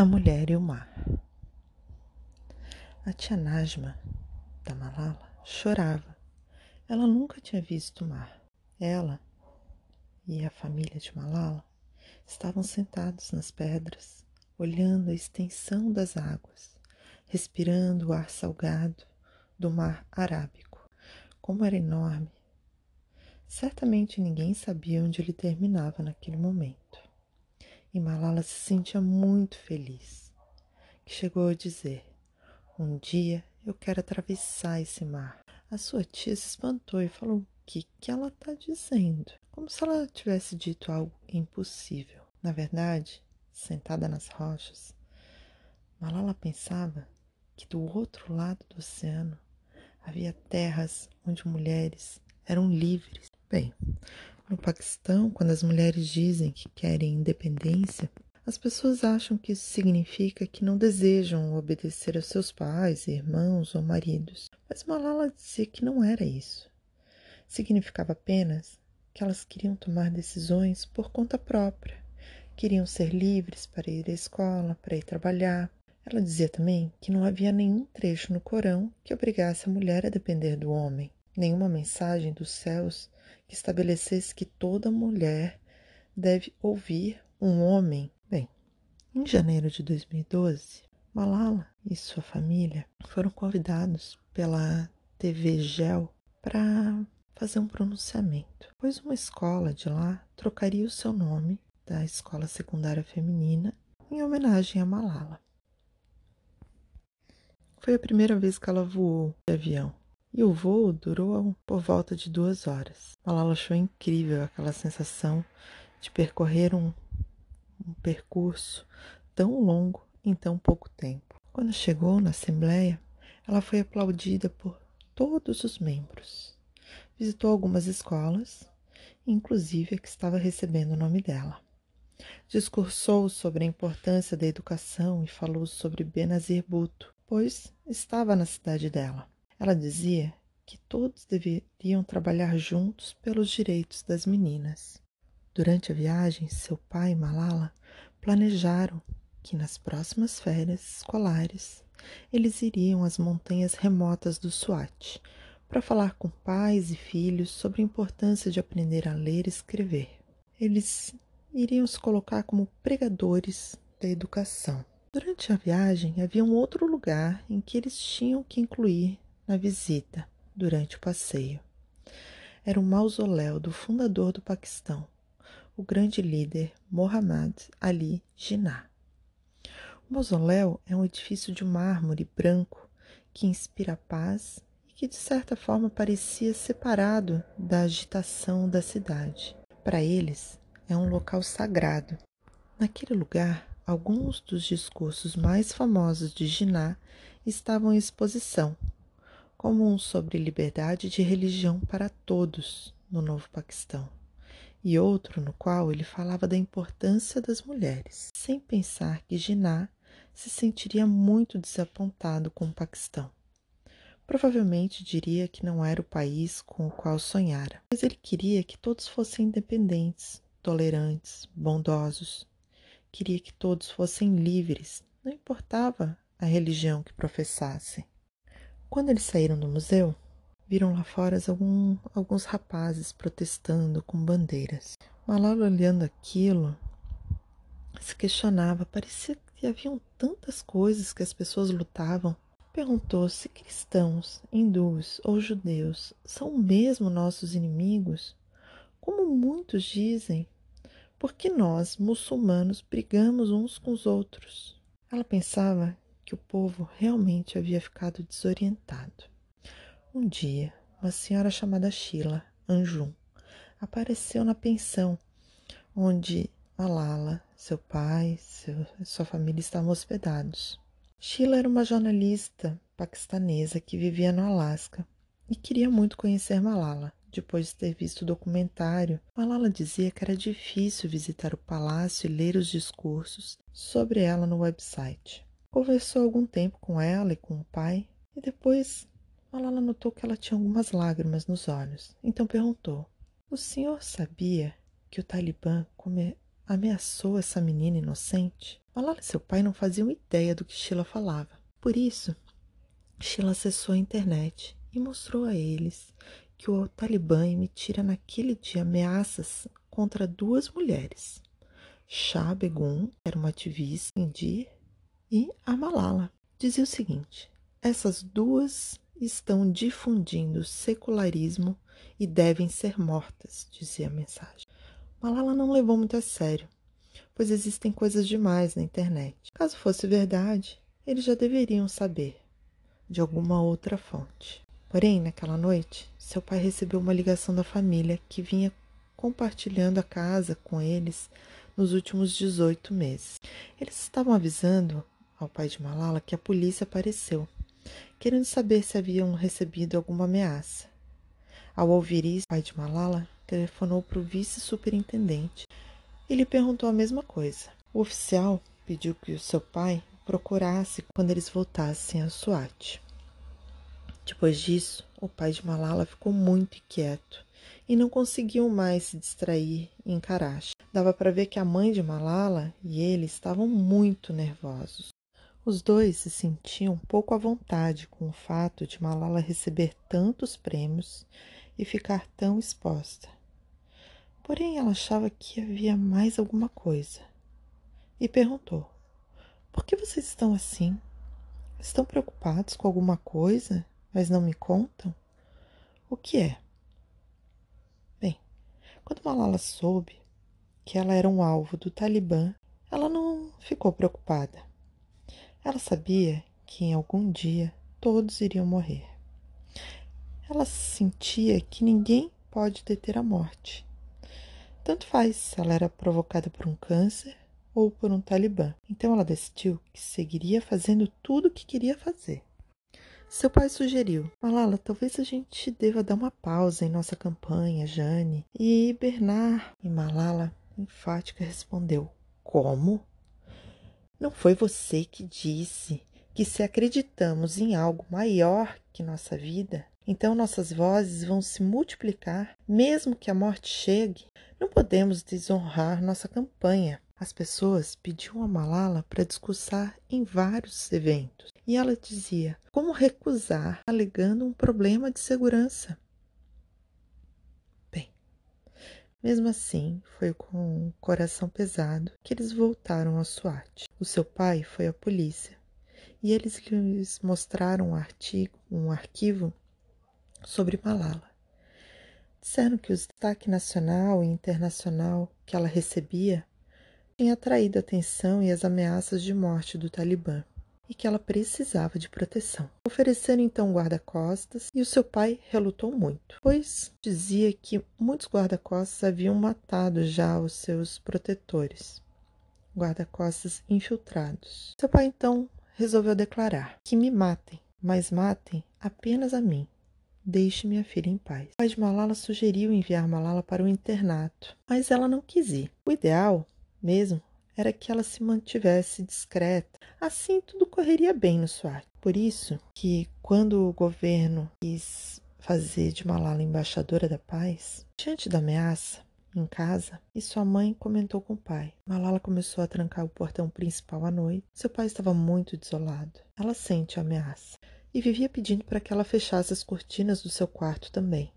A Mulher e o Mar. A tia Najma, da Malala, chorava. Ela nunca tinha visto o mar. Ela e a família de Malala estavam sentados nas pedras, olhando a extensão das águas, respirando o ar salgado do mar arábico. Como era enorme! Certamente ninguém sabia onde ele terminava naquele momento. E Malala se sentia muito feliz, que chegou a dizer: Um dia eu quero atravessar esse mar. A sua tia se espantou e falou: O que, que ela está dizendo? Como se ela tivesse dito algo impossível. Na verdade, sentada nas rochas, Malala pensava que do outro lado do oceano havia terras onde mulheres eram livres. Bem, no Paquistão, quando as mulheres dizem que querem independência, as pessoas acham que isso significa que não desejam obedecer aos seus pais, irmãos ou maridos. Mas Malala dizia que não era isso. Significava apenas que elas queriam tomar decisões por conta própria. Queriam ser livres para ir à escola, para ir trabalhar. Ela dizia também que não havia nenhum trecho no Corão que obrigasse a mulher a depender do homem, nenhuma mensagem dos céus que estabelecesse que toda mulher deve ouvir um homem. Bem, em janeiro de 2012, Malala e sua família foram convidados pela TV Gel para fazer um pronunciamento, pois uma escola de lá trocaria o seu nome da escola secundária feminina em homenagem a Malala. Foi a primeira vez que ela voou de avião e o voo durou por volta de duas horas. Malala achou incrível aquela sensação de percorrer um, um percurso tão longo em tão pouco tempo. Quando chegou na Assembleia, ela foi aplaudida por todos os membros. Visitou algumas escolas, inclusive a que estava recebendo o nome dela. Discursou sobre a importância da educação e falou sobre Benazir Bhutto, pois estava na cidade dela. Ela dizia que todos deveriam trabalhar juntos pelos direitos das meninas. Durante a viagem, seu pai e Malala planejaram que nas próximas férias escolares eles iriam às montanhas remotas do Swat para falar com pais e filhos sobre a importância de aprender a ler e escrever. Eles iriam se colocar como pregadores da educação. Durante a viagem, havia um outro lugar em que eles tinham que incluir na visita durante o passeio. Era o mausoléu do fundador do Paquistão, o grande líder Muhammad Ali Jinnah. O mausoléu é um edifício de mármore branco que inspira paz e que de certa forma parecia separado da agitação da cidade. Para eles, é um local sagrado. Naquele lugar, alguns dos discursos mais famosos de Jinnah estavam em exposição como um sobre liberdade de religião para todos no Novo Paquistão, e outro no qual ele falava da importância das mulheres, sem pensar que Jinnah se sentiria muito desapontado com o Paquistão. Provavelmente diria que não era o país com o qual sonhara, mas ele queria que todos fossem independentes, tolerantes, bondosos. Queria que todos fossem livres, não importava a religião que professassem. Quando eles saíram do museu, viram lá fora algum, alguns rapazes protestando com bandeiras. Malala, olhando aquilo, se questionava. Parecia que haviam tantas coisas que as pessoas lutavam. Perguntou se cristãos, hindus ou judeus são mesmo nossos inimigos, como muitos dizem. Porque nós, muçulmanos, brigamos uns com os outros. Ela pensava que o povo realmente havia ficado desorientado. Um dia, uma senhora chamada Sheila Anjum apareceu na pensão onde Malala, seu pai, seu, sua família estavam hospedados. Sheila era uma jornalista paquistanesa que vivia no Alasca e queria muito conhecer Malala. Depois de ter visto o documentário, Malala dizia que era difícil visitar o palácio e ler os discursos sobre ela no website. Conversou algum tempo com ela e com o pai, e depois Malala notou que ela tinha algumas lágrimas nos olhos. Então perguntou: O senhor sabia que o Talibã ameaçou essa menina inocente? Malala e seu pai não faziam ideia do que Sheila falava. Por isso, Sheila acessou a internet e mostrou a eles que o Talibã emitira naquele dia ameaças contra duas mulheres. Shah Begum, era uma ativista indi, e a Malala. Dizia o seguinte: essas duas estão difundindo secularismo e devem ser mortas, dizia a mensagem. Malala não levou muito a sério, pois existem coisas demais na internet. Caso fosse verdade, eles já deveriam saber de alguma outra fonte. Porém, naquela noite, seu pai recebeu uma ligação da família que vinha compartilhando a casa com eles nos últimos 18 meses. Eles estavam avisando ao pai de Malala que a polícia apareceu, querendo saber se haviam recebido alguma ameaça. Ao ouvir isso, o pai de Malala telefonou para o vice-superintendente e lhe perguntou a mesma coisa. O oficial pediu que o seu pai procurasse quando eles voltassem a SWAT. Depois disso, o pai de Malala ficou muito inquieto e não conseguiu mais se distrair em Karachi. Dava para ver que a mãe de Malala e ele estavam muito nervosos. Os dois se sentiam pouco à vontade com o fato de Malala receber tantos prêmios e ficar tão exposta. Porém, ela achava que havia mais alguma coisa e perguntou: Por que vocês estão assim? Estão preocupados com alguma coisa? mas não me contam? O que é? Bem, quando Malala soube que ela era um alvo do Talibã, ela não ficou preocupada. Ela sabia que em algum dia todos iriam morrer. Ela sentia que ninguém pode deter a morte. Tanto faz se ela era provocada por um câncer ou por um talibã. Então ela decidiu que seguiria fazendo tudo o que queria fazer. Seu pai sugeriu: Malala, talvez a gente deva dar uma pausa em nossa campanha, Jane, e hibernar. E Malala, enfática, respondeu: Como? Não foi você que disse que se acreditamos em algo maior que nossa vida, então nossas vozes vão se multiplicar, mesmo que a morte chegue? Não podemos desonrar nossa campanha. As pessoas pediam a Malala para discursar em vários eventos e ela dizia como recusar, alegando um problema de segurança. Bem, mesmo assim, foi com o coração pesado que eles voltaram ao SWAT. O seu pai foi à polícia e eles lhes mostraram um artigo, um arquivo sobre Malala. Disseram que o destaque nacional e internacional que ela recebia tinha atraído a atenção e as ameaças de morte do Talibã e que ela precisava de proteção. Ofereceram então guarda-costas e o seu pai relutou muito, pois dizia que muitos guarda-costas haviam matado já os seus protetores, guarda-costas infiltrados. Seu pai então resolveu declarar: que me matem, mas matem apenas a mim. Deixe minha filha em paz. O pai de Malala sugeriu enviar Malala para o internato, mas ela não quis ir. O ideal mesmo era que ela se mantivesse discreta. Assim tudo correria bem no SWAT. Por isso que quando o governo quis fazer de Malala embaixadora da paz, diante da ameaça em casa, e sua mãe comentou com o pai. Malala começou a trancar o portão principal à noite. Seu pai estava muito desolado. Ela sente a ameaça e vivia pedindo para que ela fechasse as cortinas do seu quarto também.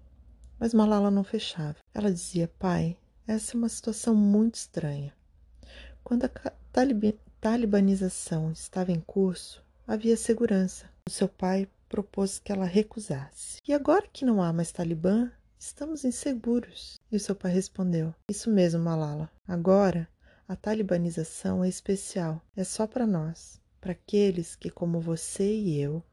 Mas Malala não fechava. Ela dizia: Pai, essa é uma situação muito estranha. Quando a talibanização estava em curso, havia segurança. O seu pai propôs que ela recusasse. E agora que não há mais talibã, estamos inseguros. E o seu pai respondeu: Isso mesmo, Malala. Agora a talibanização é especial, é só para nós, para aqueles que, como você e eu,